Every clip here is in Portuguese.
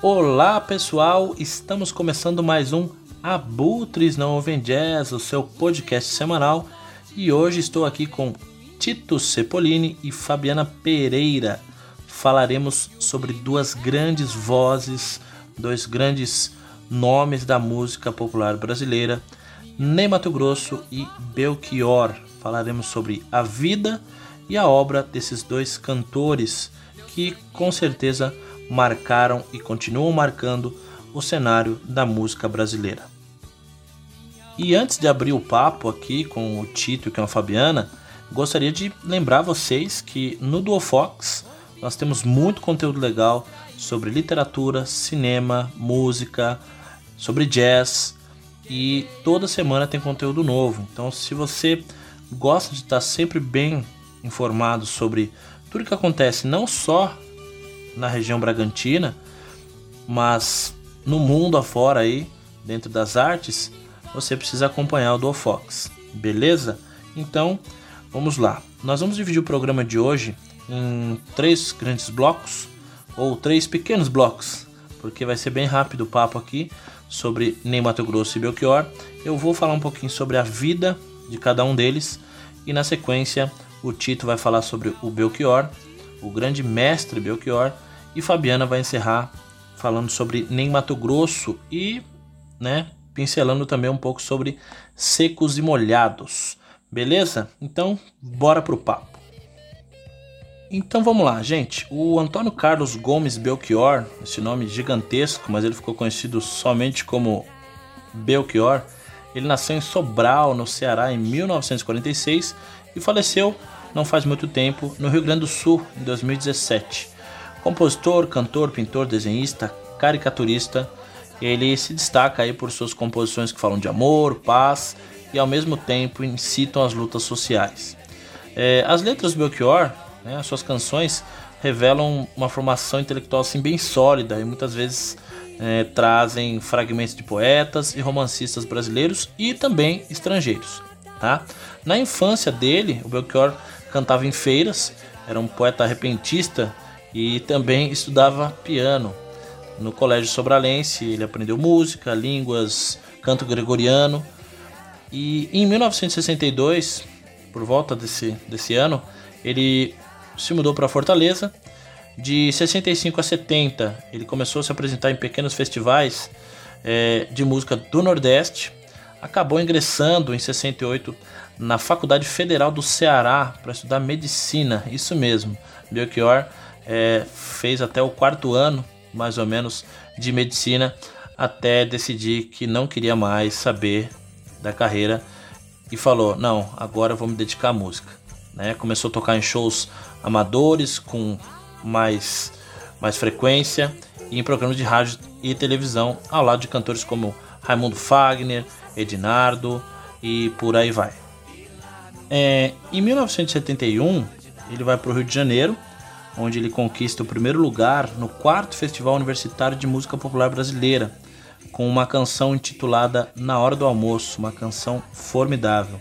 Olá pessoal, estamos começando mais um Abutres Não Ouvem Jazz, o seu podcast semanal. E hoje estou aqui com Tito Cepolini e Fabiana Pereira. Falaremos sobre duas grandes vozes, dois grandes nomes da música popular brasileira, Ney Mato Grosso e Belchior. Falaremos sobre a vida e a obra desses dois cantores que com certeza marcaram e continuam marcando o cenário da música brasileira. E antes de abrir o papo aqui com o Tito e com a Fabiana, gostaria de lembrar vocês que no Duofox nós temos muito conteúdo legal sobre literatura, cinema, música, sobre jazz e toda semana tem conteúdo novo. Então, se você gosta de estar sempre bem informado sobre tudo que acontece não só na região Bragantina, mas no mundo afora aí, dentro das artes, você precisa acompanhar o Duofox, beleza? Então, vamos lá. Nós vamos dividir o programa de hoje em três grandes blocos, ou três pequenos blocos, porque vai ser bem rápido o papo aqui sobre Ney Mato Grosso e Belchior. Eu vou falar um pouquinho sobre a vida de cada um deles e na sequência o Tito vai falar sobre o Belchior, o grande mestre Belchior, e Fabiana vai encerrar falando sobre Nem Mato Grosso e, né, pincelando também um pouco sobre secos e molhados. Beleza? Então, bora pro papo. Então vamos lá, gente. O Antônio Carlos Gomes Belchior, esse nome gigantesco, mas ele ficou conhecido somente como Belchior. Ele nasceu em Sobral, no Ceará, em 1946 e faleceu não faz muito tempo no Rio Grande do Sul, em 2017. Compositor, cantor, pintor, desenhista, caricaturista, ele se destaca aí por suas composições que falam de amor, paz e ao mesmo tempo incitam as lutas sociais. É, as letras do Belchior, né, as suas canções, revelam uma formação intelectual assim, bem sólida e muitas vezes é, trazem fragmentos de poetas e romancistas brasileiros e também estrangeiros. Tá? Na infância dele, o Belchior cantava em feiras, era um poeta repentista e também estudava piano. No Colégio Sobralense ele aprendeu música, línguas, canto gregoriano. E em 1962, por volta desse, desse ano, ele se mudou para Fortaleza. De 65 a 70, ele começou a se apresentar em pequenos festivais é, de música do Nordeste. Acabou ingressando em 68 na Faculdade Federal do Ceará para estudar medicina. Isso mesmo, Belchior é, fez até o quarto ano, mais ou menos, de medicina, até decidir que não queria mais saber da carreira e falou: Não, agora eu vou me dedicar à música. Né? Começou a tocar em shows amadores com mais, mais frequência e em programas de rádio e televisão, ao lado de cantores como Raimundo Fagner, Ednardo e por aí vai. É, em 1971, ele vai para o Rio de Janeiro onde ele conquista o primeiro lugar no quarto Festival Universitário de Música Popular Brasileira, com uma canção intitulada Na Hora do Almoço, uma canção formidável,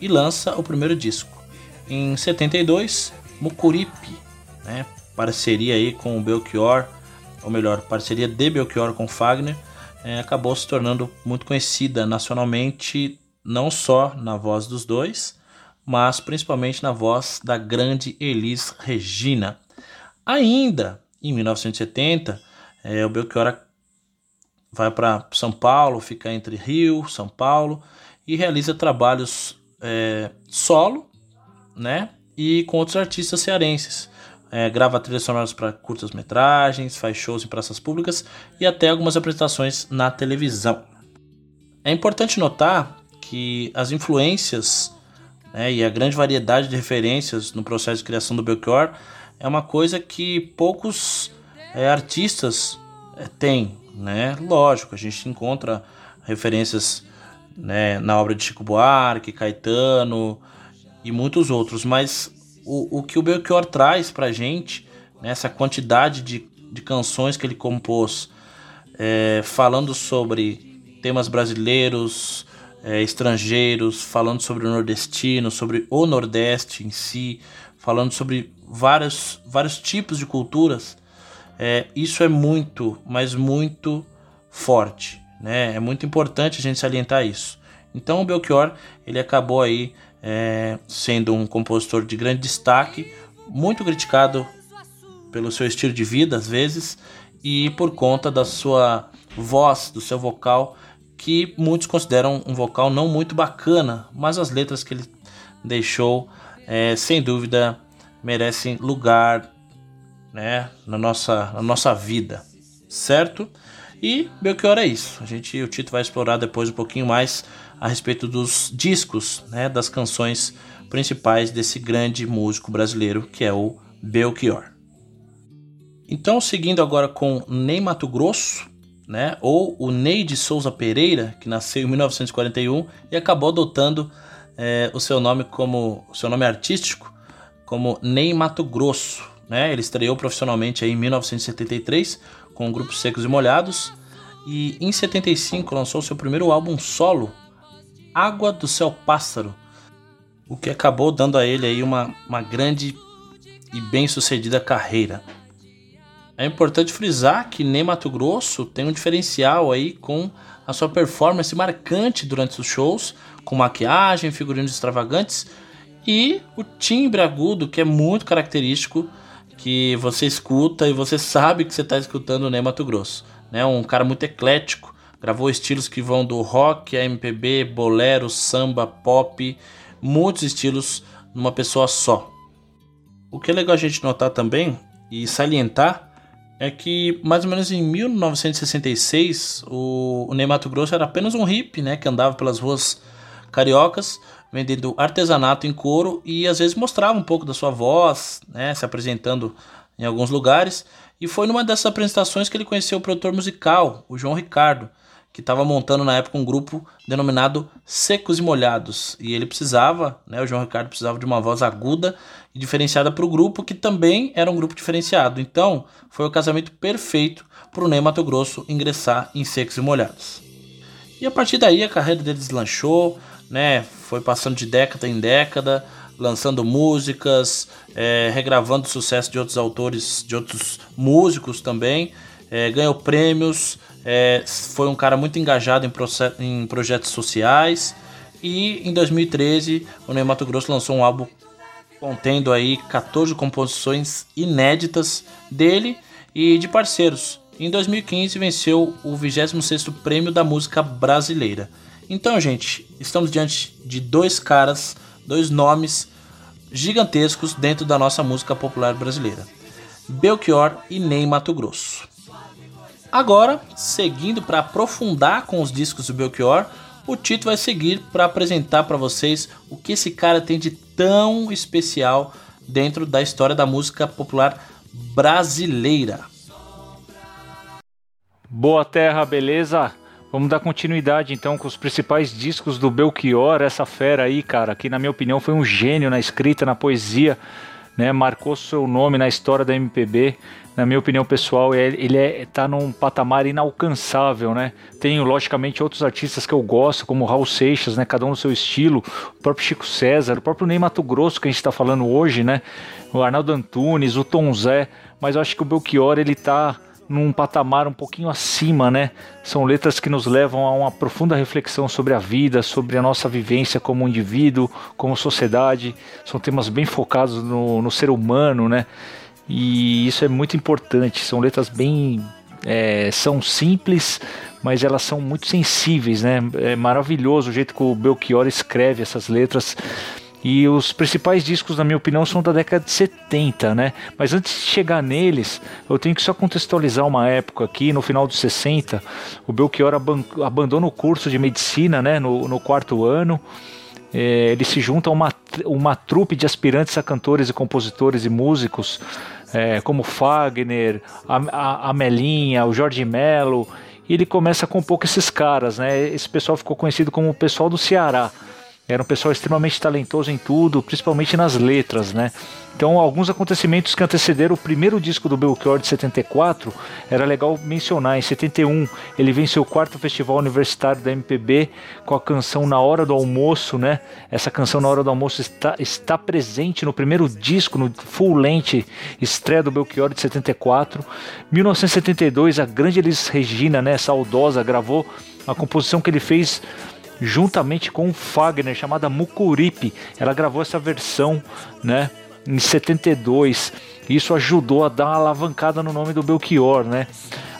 e lança o primeiro disco. Em 72, Mucuripe, né, parceria aí com o Belchior, ou melhor, parceria de Belchior com Fagner, é, acabou se tornando muito conhecida nacionalmente, não só na voz dos dois, mas principalmente na voz da grande Elis Regina. Ainda em 1970, é, o Belchior vai para São Paulo, fica entre Rio, São Paulo e realiza trabalhos é, solo, né? E com outros artistas cearenses. É, grava trilhas sonoras para curtas metragens, faz shows em praças públicas e até algumas apresentações na televisão. É importante notar que as influências né, e a grande variedade de referências no processo de criação do Belchior é uma coisa que poucos é, artistas é, têm. Né? Lógico, a gente encontra referências né, na obra de Chico Buarque, Caetano e muitos outros, mas o, o que o Belchior traz para a gente, né, essa quantidade de, de canções que ele compôs, é, falando sobre temas brasileiros, é, estrangeiros, falando sobre o nordestino, sobre o Nordeste em si, falando sobre vários, vários tipos de culturas. É, isso é muito, mas muito forte. Né? É muito importante a gente salientar isso. Então o Belchior ele acabou aí é, sendo um compositor de grande destaque, muito criticado pelo seu estilo de vida às vezes e por conta da sua voz, do seu vocal, que muitos consideram um vocal não muito bacana, mas as letras que ele deixou, é, sem dúvida, merecem lugar né, na, nossa, na nossa vida, certo? E Belchior é isso. A gente, o Tito vai explorar depois um pouquinho mais a respeito dos discos, né, das canções principais desse grande músico brasileiro que é o Belchior. Então, seguindo agora com Ney Mato Grosso, né, ou o Ney de Souza Pereira, que nasceu em 1941 e acabou adotando é, o seu nome como o seu nome artístico como Ney Mato Grosso. Né? Ele estreou profissionalmente em 1973 com o grupo Secos e Molhados e em 75 lançou seu primeiro álbum solo, Água do Céu Pássaro, o que acabou dando a ele aí uma, uma grande e bem sucedida carreira. É importante frisar que Ney Mato Grosso tem um diferencial aí com a sua performance marcante durante os shows, com maquiagem, figurinos extravagantes e o timbre agudo que é muito característico que você escuta e você sabe que você está escutando Ney Mato Grosso. Né? Um cara muito eclético, gravou estilos que vão do rock a MPB, bolero, samba, pop, muitos estilos numa pessoa só. O que é legal a gente notar também e salientar é que mais ou menos em 1966 o, o Ney Mato Grosso era apenas um hippie, né, que andava pelas ruas cariocas vendendo artesanato em couro e às vezes mostrava um pouco da sua voz, né, se apresentando em alguns lugares. E foi numa dessas apresentações que ele conheceu o produtor musical, o João Ricardo, que estava montando na época um grupo denominado Secos e Molhados. E ele precisava, né, o João Ricardo precisava de uma voz aguda e diferenciada para o grupo, que também era um grupo diferenciado. Então, foi o casamento perfeito para o Ney Mato Grosso ingressar em Secos e Molhados. E a partir daí a carreira dele deslanchou, né, foi passando de década em década, lançando músicas, é, regravando sucesso de outros autores, de outros músicos também, é, ganhou prêmios, é, foi um cara muito engajado em, em, projetos sociais e em 2013 o Ney Mato Grosso lançou um álbum contendo aí 14 composições inéditas dele e de parceiros. Em 2015 venceu o 26º Prêmio da Música Brasileira. Então, gente, estamos diante de dois caras, dois nomes gigantescos dentro da nossa música popular brasileira. Belchior e Ney Mato Grosso. Agora, seguindo para aprofundar com os discos do Belchior, o Tito vai seguir para apresentar para vocês o que esse cara tem de tão especial dentro da história da música popular brasileira. Boa terra, beleza? Vamos dar continuidade então com os principais discos do Belchior, essa fera aí, cara, que na minha opinião foi um gênio na escrita, na poesia, né? Marcou seu nome na história da MPB na minha opinião pessoal, é, ele é, tá num patamar inalcançável, né? Tenho, logicamente, outros artistas que eu gosto, como Raul Seixas, né? Cada um no seu estilo, o próprio Chico César, o próprio Ney Mato Grosso, que a gente está falando hoje, né? O Arnaldo Antunes, o Tom Zé, mas eu acho que o Belchior, ele tá num patamar um pouquinho acima, né? São letras que nos levam a uma profunda reflexão sobre a vida, sobre a nossa vivência como indivíduo, como sociedade. São temas bem focados no, no ser humano, né? E isso é muito importante. São letras bem. É, são simples, mas elas são muito sensíveis, né? É maravilhoso o jeito que o Belchior escreve essas letras. E os principais discos, na minha opinião, são da década de 70, né? Mas antes de chegar neles, eu tenho que só contextualizar uma época aqui, no final dos 60, o Belchior abandona o curso de medicina, né? No, no quarto ano é, ele se junta a uma, uma trupe de aspirantes a cantores e compositores e músicos, é, como Fagner, a, a, Melinha, o Jorge Melo, e ele começa a compor com esses caras, né? Esse pessoal ficou conhecido como o pessoal do Ceará. Era um pessoal extremamente talentoso em tudo, principalmente nas letras, né? Então, alguns acontecimentos que antecederam o primeiro disco do Belchior de 74 era legal mencionar. Em 71, ele venceu o quarto festival universitário da MPB com a canção Na Hora do Almoço, né? Essa canção Na Hora do Almoço está, está presente no primeiro disco, no full length estreia do Belchior de 74. 1972, a grande Elis Regina, né, saudosa, gravou a composição que ele fez juntamente com o Fagner, chamada Mucuripe. Ela gravou essa versão, né? em 72. Isso ajudou a dar uma alavancada no nome do Belchior, né?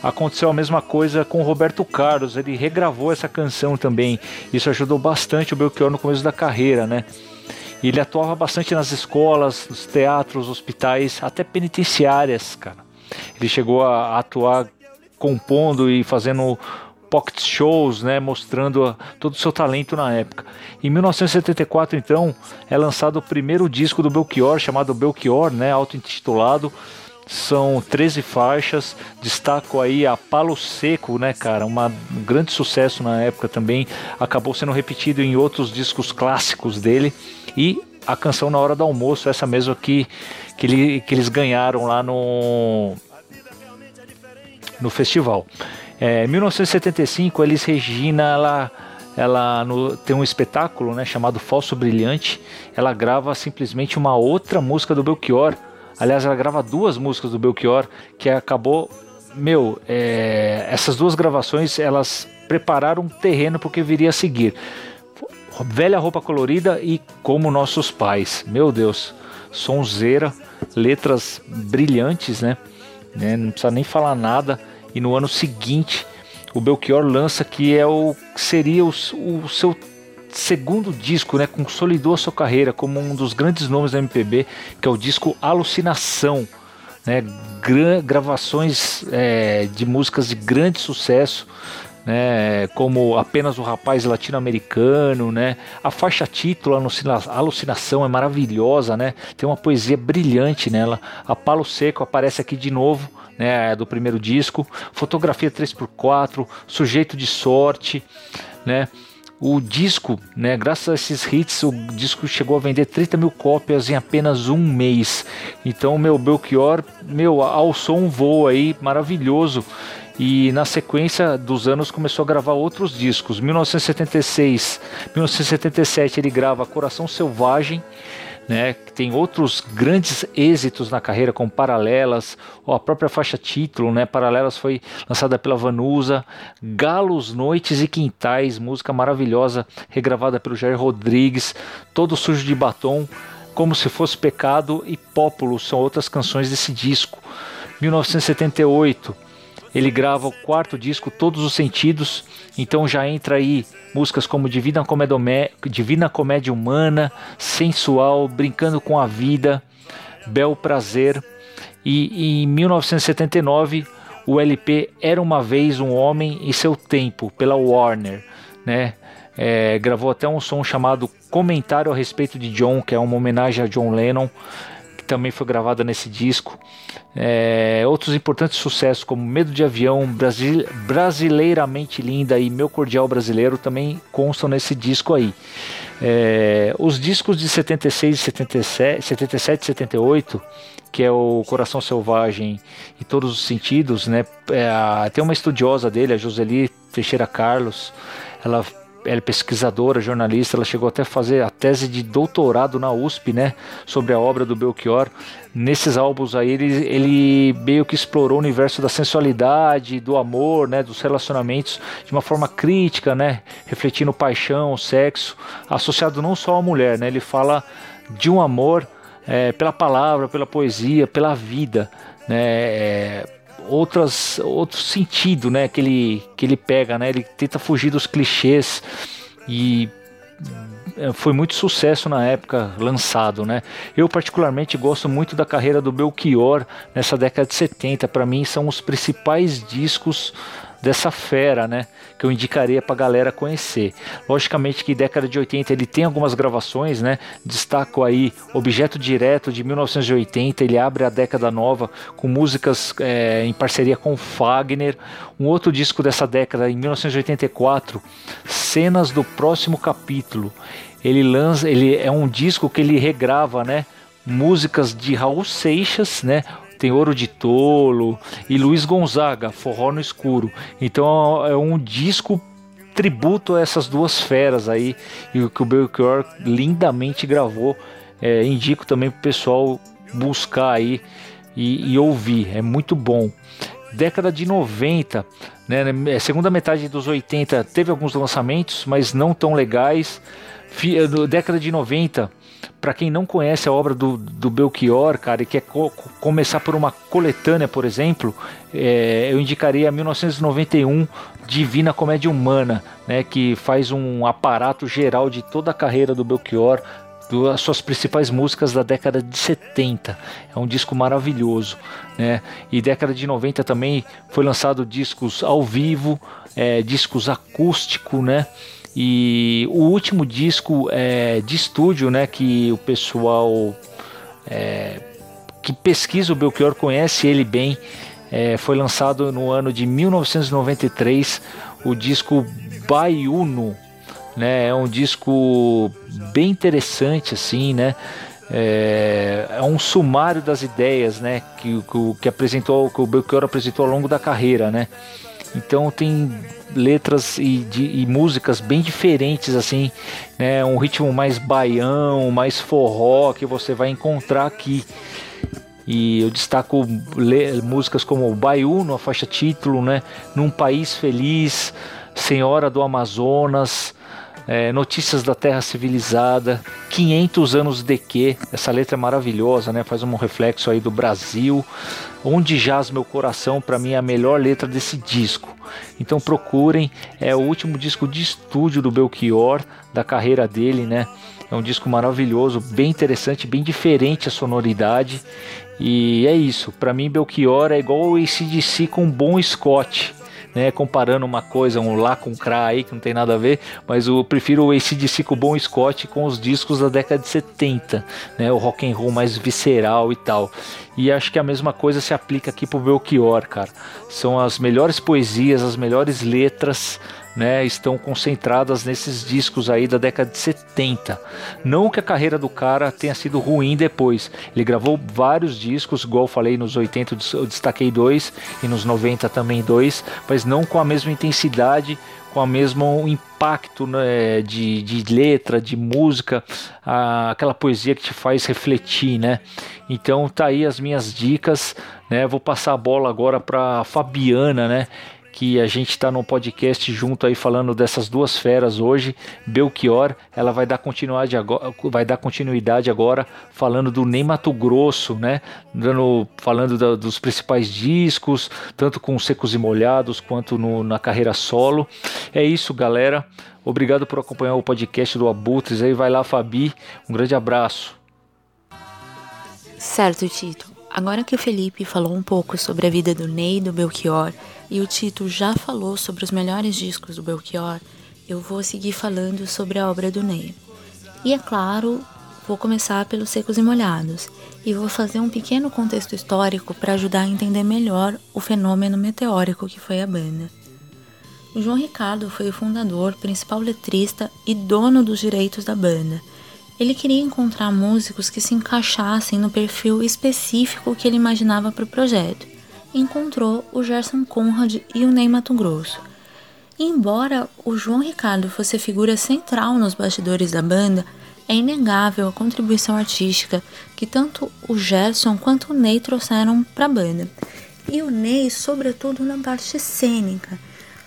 Aconteceu a mesma coisa com o Roberto Carlos, ele regravou essa canção também. Isso ajudou bastante o Belchior no começo da carreira, né? Ele atuava bastante nas escolas, nos teatros, hospitais, até penitenciárias, cara. Ele chegou a atuar compondo e fazendo pocket shows, né, mostrando todo o seu talento na época. Em 1974, então, é lançado o primeiro disco do Belchior, chamado Belchior, né, auto-intitulado. São 13 faixas, destaco aí a Palo Seco, né, cara, uma, um grande sucesso na época também, acabou sendo repetido em outros discos clássicos dele, e a canção Na Hora do Almoço, essa mesma aqui que, ele, que eles ganharam lá no, no festival. É, 1975, Elis Regina, ela, ela no, tem um espetáculo né, chamado Falso Brilhante. Ela grava simplesmente uma outra música do Belchior. Aliás, ela grava duas músicas do Belchior que acabou. Meu, é, essas duas gravações elas prepararam um terreno porque viria a seguir. Velha roupa colorida e como nossos pais. Meu Deus, sonzeira, letras brilhantes, né? né? Não precisa nem falar nada e no ano seguinte o Belchior lança que é o seria o, o seu segundo disco, né, consolidou a sua carreira como um dos grandes nomes da MPB, que é o disco Alucinação, né, gra gravações é, de músicas de grande sucesso, né, como apenas o rapaz latino-americano, né, a faixa título Alucina Alucinação é maravilhosa, né, tem uma poesia brilhante nela. A Palo Seco aparece aqui de novo né, do primeiro disco, fotografia 3x4, sujeito de sorte, né, o disco, né, graças a esses hits, o disco chegou a vender 30 mil cópias em apenas um mês. Então, meu Belchior, meu, ao som voa aí, maravilhoso. E na sequência dos anos começou a gravar outros discos. 1976, 1977 ele grava Coração Selvagem, né, que tem outros grandes êxitos na carreira, como Paralelas, ou a própria faixa título, né, Paralelas foi lançada pela Vanusa, Galos, Noites e Quintais, música maravilhosa, regravada pelo Jair Rodrigues, Todo Sujo de Batom, Como Se Fosse Pecado e Pópulo são outras canções desse disco. 1978, ele grava o quarto disco, Todos os Sentidos, então já entra aí músicas como Divina Comédia, Divina Comédia Humana, Sensual, Brincando com a Vida, Bel Prazer. E, e em 1979 o LP Era Uma Vez um Homem e Seu Tempo, pela Warner, né? É, gravou até um som chamado Comentário a respeito de John, que é uma homenagem a John Lennon também foi gravada nesse disco. É, outros importantes sucessos como Medo de Avião, Brasil, Brasileiramente Linda e Meu Cordial Brasileiro também constam nesse disco aí. É, os discos de 76, 77, 77 e 78, que é o Coração Selvagem e Todos os Sentidos, né? É, tem uma estudiosa dele, a Joseli Teixeira Carlos, ela ela é pesquisadora, jornalista, ela chegou até a fazer a tese de doutorado na USP, né, sobre a obra do Belchior. Nesses álbuns aí ele, ele meio que explorou o universo da sensualidade, do amor, né, dos relacionamentos de uma forma crítica, né, refletindo paixão, sexo, associado não só à mulher, né, ele fala de um amor é, pela palavra, pela poesia, pela vida, né, é, outras, outro sentido, né, que ele, que ele pega, né, ele tenta fugir dos clichês e é, foi muito sucesso na época lançado, né? Eu particularmente gosto muito da carreira do Belchior nessa década de 70. Para mim são os principais discos dessa fera, né? Que eu indicaria pra galera conhecer. Logicamente que década de 80 ele tem algumas gravações, né? Destaco aí Objeto Direto de 1980, ele abre a década nova com músicas é, em parceria com Fagner. Um outro disco dessa década, em 1984, cenas do próximo capítulo. Ele lança, ele é um disco que ele regrava, né? Músicas de Raul Seixas, né? Tem Ouro de Tolo e Luiz Gonzaga, Forró no Escuro. Então é um disco tributo a essas duas feras aí e que o Belchior lindamente gravou. É, indico também pro pessoal buscar aí e, e, ouvir, é muito bom. Década de 90, né, é, segunda metade dos 80 teve alguns lançamentos, mas não tão legais. Década de 90, para quem não conhece a obra do, do Belchior, cara, e quer co começar por uma coletânea, por exemplo, é, eu indicaria 1991 Divina Comédia Humana, né, que faz um aparato geral de toda a carreira do Belchior, das suas principais músicas da década de 70. É um disco maravilhoso, né? E década de 90 também foi lançado discos ao vivo, é, discos acústico, né? E o último disco é, de estúdio, né, que o pessoal é, que pesquisa o Belchior conhece ele bem, é, foi lançado no ano de 1993, o disco Baiuno, né? É um disco bem interessante, assim, né? É, é, um sumário das ideias, né? Que, que, que apresentou, que o Belchior apresentou ao longo da carreira, né? Então tem letras e, de, e, músicas bem diferentes assim, né? Um ritmo mais baião, mais forró que você vai encontrar aqui. E eu destaco músicas como Baiuno, a faixa título, né? Num País Feliz, Senhora do Amazonas, é, Notícias da Terra Civilizada, 500 anos de que, essa letra é maravilhosa, né? Faz um reflexo aí do Brasil. Onde jaz meu coração, para mim é a melhor letra desse disco. Então procurem, é o último disco de estúdio do Belchior, da carreira dele, né? É um disco maravilhoso, bem interessante, bem diferente a sonoridade. E é isso, para mim Belchior é igual o ACDC com um bom Scott né? Comparando uma coisa, um lá com Cra aí, que não tem nada a ver, mas eu prefiro o ACDC com o Bom Scott com os discos da década de 70, né? O rock and roll mais visceral e tal. E acho que a mesma coisa se aplica aqui pro Belchior, cara. São as melhores poesias, as melhores letras, né, estão concentradas nesses discos aí da década de 70. Não que a carreira do cara tenha sido ruim depois. Ele gravou vários discos, igual eu falei, nos 80 eu destaquei dois e nos 90 também dois, mas não com a mesma intensidade, com o mesmo impacto né, de, de letra, de música, a, aquela poesia que te faz refletir, né? Então tá aí as minhas dicas, né? Vou passar a bola agora para Fabiana, né? Que a gente está no podcast junto aí falando dessas duas feras hoje. Belchior, ela vai dar continuidade agora, vai dar continuidade agora falando do Ney Mato Grosso, né? Dando, falando da, dos principais discos, tanto com Secos e Molhados quanto no, na carreira solo. É isso, galera. Obrigado por acompanhar o podcast do Abutres. Aí vai lá, Fabi. Um grande abraço. Certo, Tito. Agora que o Felipe falou um pouco sobre a vida do Ney e do Belchior, e o Tito já falou sobre os melhores discos do Belchior, eu vou seguir falando sobre a obra do Ney. E é claro, vou começar pelos Secos e Molhados e vou fazer um pequeno contexto histórico para ajudar a entender melhor o fenômeno meteórico que foi a banda. O João Ricardo foi o fundador, principal letrista e dono dos direitos da banda. Ele queria encontrar músicos que se encaixassem no perfil específico que ele imaginava para o projeto encontrou o Gerson Conrad e o Ney Mato Grosso. embora o João Ricardo fosse figura central nos bastidores da banda, é inegável a contribuição artística que tanto o Gerson quanto o Ney trouxeram para a banda. E o Ney, sobretudo na parte cênica.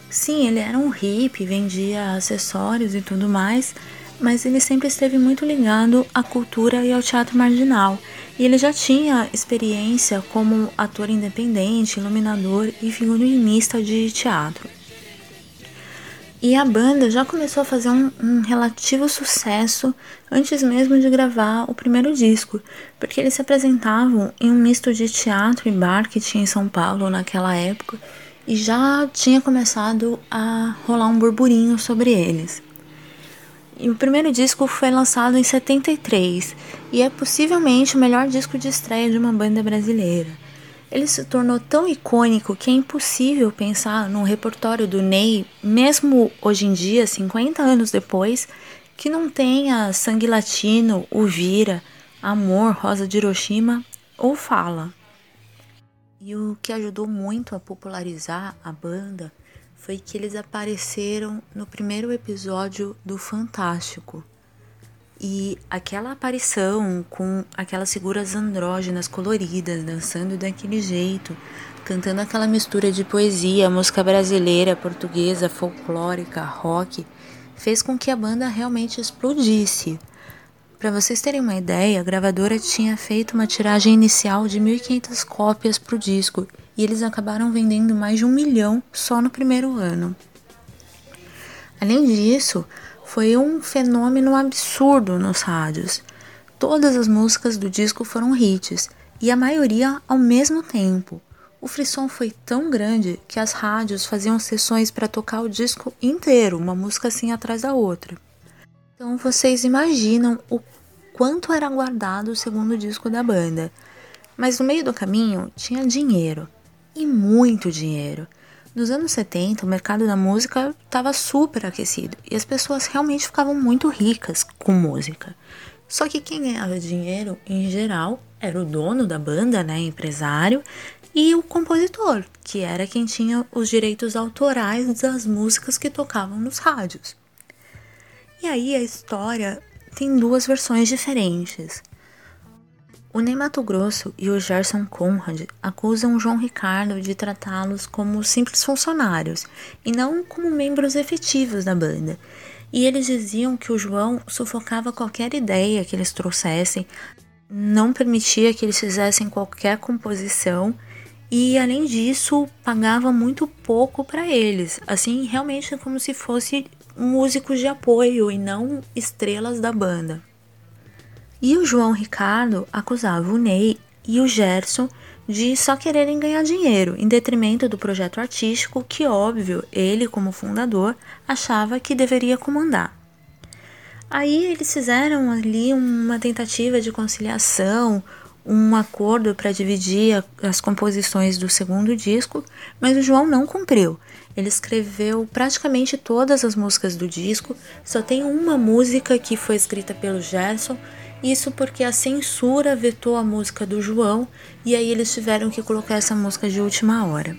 Sim, ele era um hippie, vendia acessórios e tudo mais, mas ele sempre esteve muito ligado à cultura e ao teatro marginal. E ele já tinha experiência como ator independente, iluminador e figurinista de teatro. E a banda já começou a fazer um, um, relativo sucesso antes mesmo de gravar o primeiro disco, porque eles se apresentavam em um misto de teatro e bar que tinha em São Paulo naquela época e já tinha começado a rolar um burburinho sobre eles. E o primeiro disco foi lançado em 73 e é possivelmente o melhor disco de estreia de uma banda brasileira. ele se tornou tão icônico que é impossível pensar num repertório do Ney, mesmo hoje em dia, 50 anos depois, que não tenha Sangue Latino, O Vira, Amor, Rosa de Hiroshima ou Fala. E o que ajudou muito a popularizar a banda foi que eles apareceram no primeiro episódio do Fantástico. E aquela aparição com aquelas figuras andrógenas coloridas, dançando daquele jeito, cantando aquela mistura de poesia, música brasileira, portuguesa, folclórica, rock, fez com que a banda realmente explodisse. Para vocês terem uma ideia, a gravadora tinha feito uma tiragem inicial de 1.500 cópias para o disco e eles acabaram vendendo mais de um milhão só no primeiro ano. Além disso, foi um fenômeno absurdo nos rádios. Todas as músicas do disco foram hits e a maioria ao mesmo tempo. O frisson foi tão grande que as rádios faziam sessões para tocar o disco inteiro, uma música assim atrás da outra. Então vocês imaginam o quanto era guardado o segundo disco da banda. Mas no meio do caminho tinha dinheiro, e muito dinheiro. Nos anos 70, o mercado da música estava super aquecido e as pessoas realmente ficavam muito ricas com música. Só que quem ganhava dinheiro, em geral, era o dono da banda, né, empresário, e o compositor, que era quem tinha os direitos autorais das músicas que tocavam nos rádios. E aí a história tem duas versões diferentes. O Ney Mato Grosso e o Gerson Conrad acusam João Ricardo de tratá-los como simples funcionários e não como membros efetivos da banda. E eles diziam que o João sufocava qualquer ideia que eles trouxessem, não permitia que eles fizessem qualquer composição e além disso pagava muito pouco para eles, assim realmente como se fosse músicos de apoio e não estrelas da banda. E o João Ricardo acusava o Ney e o Gerson de só quererem ganhar dinheiro, em detrimento do projeto artístico que, óbvio, ele, como fundador, achava que deveria comandar. Aí eles fizeram ali uma tentativa de conciliação, um acordo para dividir as composições do segundo disco, mas o João não cumpriu. Ele escreveu praticamente todas as músicas do disco, só tem uma música que foi escrita pelo Gerson, isso porque a censura vetou a música do João e aí eles tiveram que colocar essa música de última hora.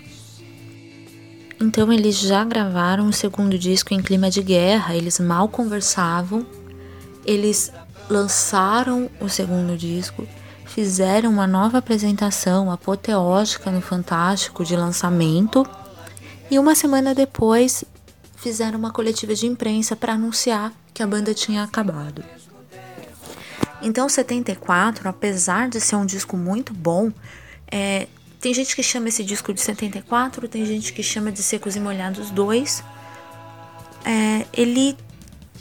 Então eles já gravaram o segundo disco em clima de guerra, eles mal conversavam, eles lançaram o segundo disco fizeram uma nova apresentação apoteótica no Fantástico de lançamento e uma semana depois fizeram uma coletiva de imprensa para anunciar que a banda tinha acabado. Então, 74, apesar de ser um disco muito bom, é, tem gente que chama esse disco de 74, tem gente que chama de Secos e Molhados 2. É, ele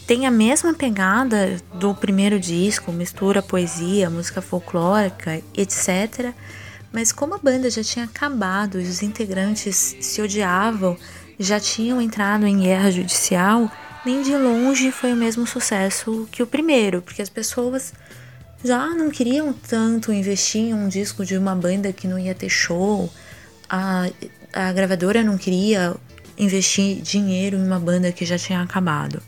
tem a mesma pegada do primeiro disco, mistura poesia, música folclórica, etc. Mas como a banda já tinha acabado e os integrantes se odiavam, já tinham entrado em guerra judicial, nem de longe foi o mesmo sucesso que o primeiro, porque as pessoas já não queriam tanto investir em um disco de uma banda que não ia ter show, a, a gravadora não queria investir dinheiro em uma banda que já tinha acabado.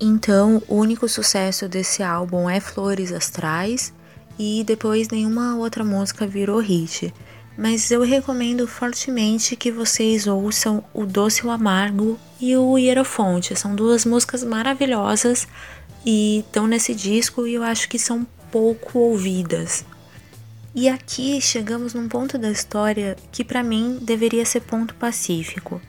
Então, o único sucesso desse álbum é Flores Astrais e depois nenhuma outra música virou hit. Mas eu recomendo fortemente que vocês ouçam O Doce o Amargo e o Hierofonte. São duas músicas maravilhosas e estão nesse disco e eu acho que são pouco ouvidas. E aqui chegamos num ponto da história que para mim deveria ser ponto pacífico.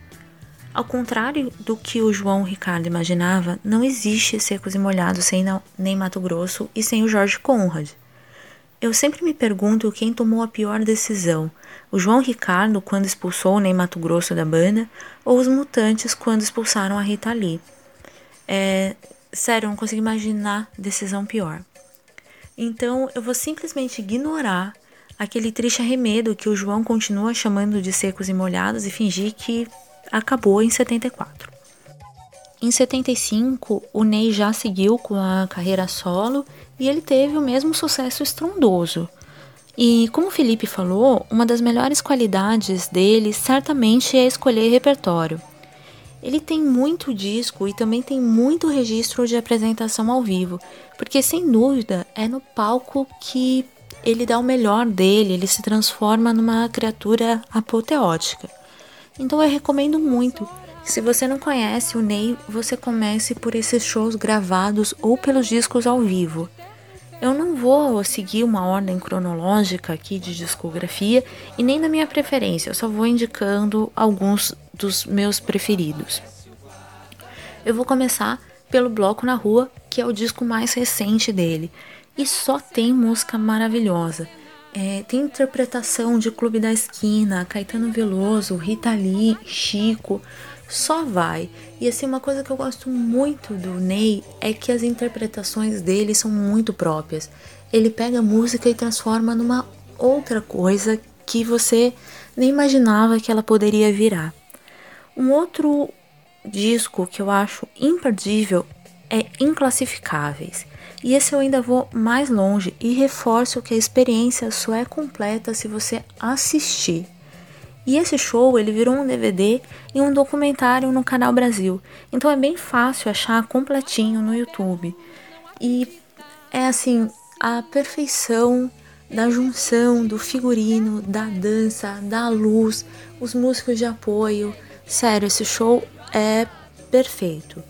Ao contrário do que o João Ricardo imaginava, não existe secos e molhados sem nem Mato Grosso e sem o Jorge Conrad. Eu sempre me pergunto quem tomou a pior decisão: o João Ricardo quando expulsou o Ney Mato Grosso da banda ou os Mutantes quando expulsaram a Rita Lee. É, sério, eu não consigo imaginar decisão pior. Então eu vou simplesmente ignorar aquele triste arremedo que o João continua chamando de secos e molhados e fingir que acabou em 74. Em 75, o Ney já seguiu com a carreira solo e ele teve o mesmo sucesso estrondoso. E como o Felipe falou, uma das melhores qualidades dele certamente é escolher repertório. Ele tem muito disco e também tem muito registro de apresentação ao vivo, porque sem dúvida é no palco que ele dá o melhor dele, ele se transforma numa criatura apoteótica. Então eu recomendo muito se você não conhece o Ney, você comece por esses shows gravados ou pelos discos ao vivo. Eu não vou seguir uma ordem cronológica aqui de discografia e nem da minha preferência, eu só vou indicando alguns dos meus preferidos. Eu vou começar pelo Bloco na Rua, que é o disco mais recente dele, e só tem música maravilhosa. É, tem interpretação de Clube da Esquina, Caetano Veloso, Rita Lee, Chico, só vai. E assim, uma coisa que eu gosto muito do Ney é que as interpretações dele são muito próprias. Ele pega a música e transforma numa outra coisa que você nem imaginava que ela poderia virar. Um outro disco que eu acho imperdível é Inclassificáveis. E esse eu ainda vou mais longe e reforço que a experiência só é completa se você assistir. E esse show ele virou um DVD e um documentário no Canal Brasil. Então é bem fácil achar completinho no YouTube. E é assim, a perfeição da junção do figurino, da dança, da luz, os músicos de apoio. Sério, esse show é perfeito.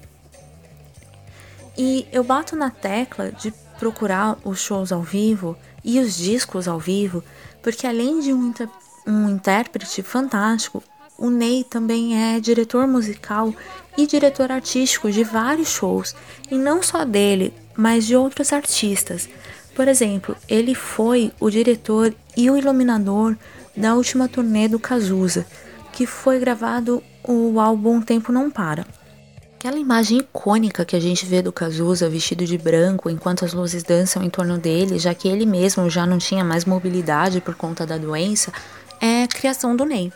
E eu bato na tecla de procurar os shows ao vivo e os discos ao vivo, porque além de um um intérprete fantástico, o Ney também é diretor musical e diretor artístico de vários shows, e não só dele, mas de outros artistas. Por exemplo, ele foi o diretor e o iluminador da última turnê do Cazuza, que foi gravado o álbum Tempo Não Para. Aquela imagem icônica que a gente vê do Cazuza vestido de branco enquanto as luzes dançam em torno dele, já que ele mesmo já não tinha mais mobilidade por conta da doença, é criação do Ney.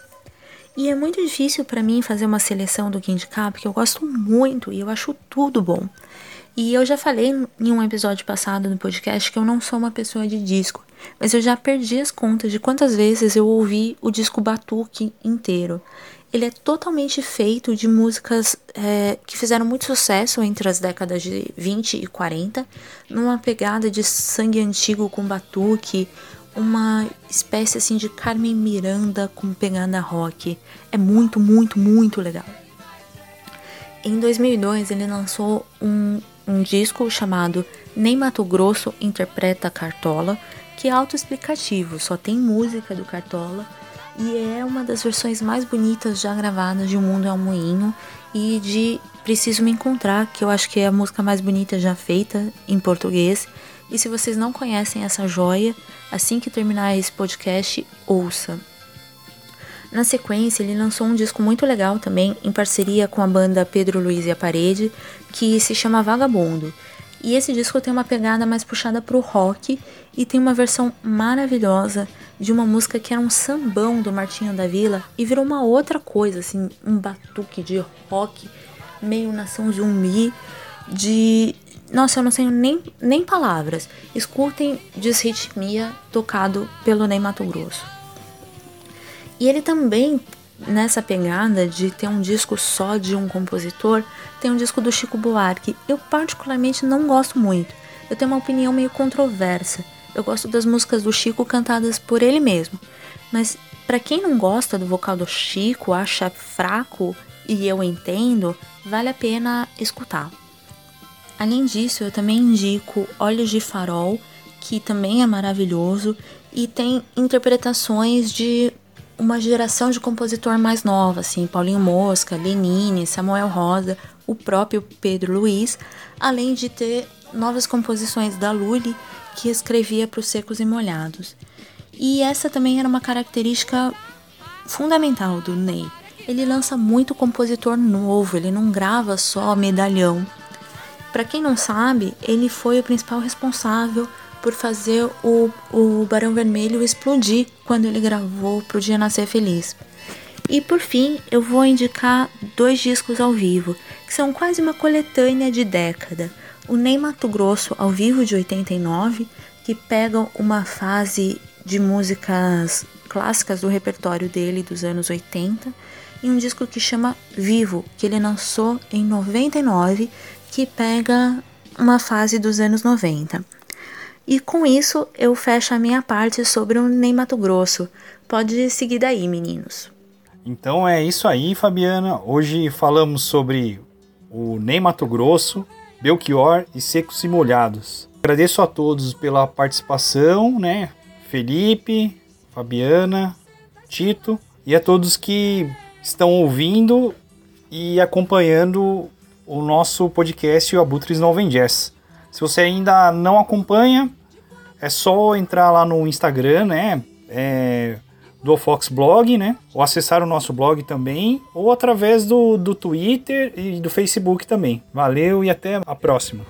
E é muito difícil para mim fazer uma seleção do que indicar, porque eu gosto muito e eu acho tudo bom. E eu já falei em um episódio passado no podcast que eu não sou uma pessoa de disco, mas eu já perdi as contas de quantas vezes eu ouvi o disco Batuque inteiro. Ele é totalmente feito de músicas é, que fizeram muito sucesso entre as décadas de 20 e 40, numa pegada de sangue antigo com batuque, uma espécie assim de Carmen Miranda com pegada rock. É muito, muito, muito legal. Em 2002 ele lançou um, um disco chamado Nem Mato Grosso Interpreta Cartola, que é autoexplicativo, só tem música do Cartola e é uma das versões mais bonitas já gravadas de O Mundo é um Moinho e de Preciso Me Encontrar, que eu acho que é a música mais bonita já feita em português e se vocês não conhecem essa joia, assim que terminar esse podcast, ouça. Na sequência, ele lançou um disco muito legal também, em parceria com a banda Pedro Luiz e a Parede, que se chama Vagabundo. E esse disco tem uma pegada mais puxada pro rock e tem uma versão maravilhosa de uma música que era um sambão do Martinho da Vila e virou uma outra coisa, assim, um batuque de rock, meio nação zumbi, de nossa, eu não sei nem, nem palavras. Escutem Desritmia tocado pelo Ney Mato Grosso. E ele também, nessa pegada de ter um disco só de um compositor, tem um disco do Chico Buarque. Eu particularmente não gosto muito. Eu tenho uma opinião meio controversa. Eu gosto das músicas do Chico cantadas por ele mesmo. Mas para quem não gosta do vocal do Chico, acha fraco e eu entendo, vale a pena escutar. Além disso, eu também indico Olhos de Farol, que também é maravilhoso e tem interpretações de uma geração de compositor mais nova, assim, Paulinho Mosca, Lenine, Samuel Rosa, o próprio Pedro Luiz, além de ter novas composições da Lully, que escrevia para os secos e molhados. E essa também era uma característica fundamental do Ney. Ele lança muito compositor novo, ele não grava só medalhão. Para quem não sabe, ele foi o principal responsável por fazer o, o Barão Vermelho explodir quando ele gravou Pro Dia Nascer Feliz. E por fim, eu vou indicar dois discos ao vivo, que são quase uma coletânea de década. O Ney Mato Grosso ao vivo de 89, que pegam uma fase de músicas clássicas do repertório dele dos anos 80 e um disco que chama Vivo, que ele lançou em 99, que pega uma fase dos anos 90. E com isso eu fecho a minha parte sobre o Ney Mato Grosso. Pode seguir daí, meninos. Então é isso aí, Fabiana. Hoje falamos sobre o Ney Mato Grosso, Belchior e Secos e Molhados. Agradeço a todos pela participação, né? Felipe, Fabiana, Tito e a todos que estão ouvindo e acompanhando o nosso podcast o Abutres Não Vem Jazz. Se você ainda não acompanha, é só entrar lá no Instagram, né? É, do Fox Blog, né? Ou acessar o nosso blog também, ou através do, do Twitter e do Facebook também. Valeu e até a próxima.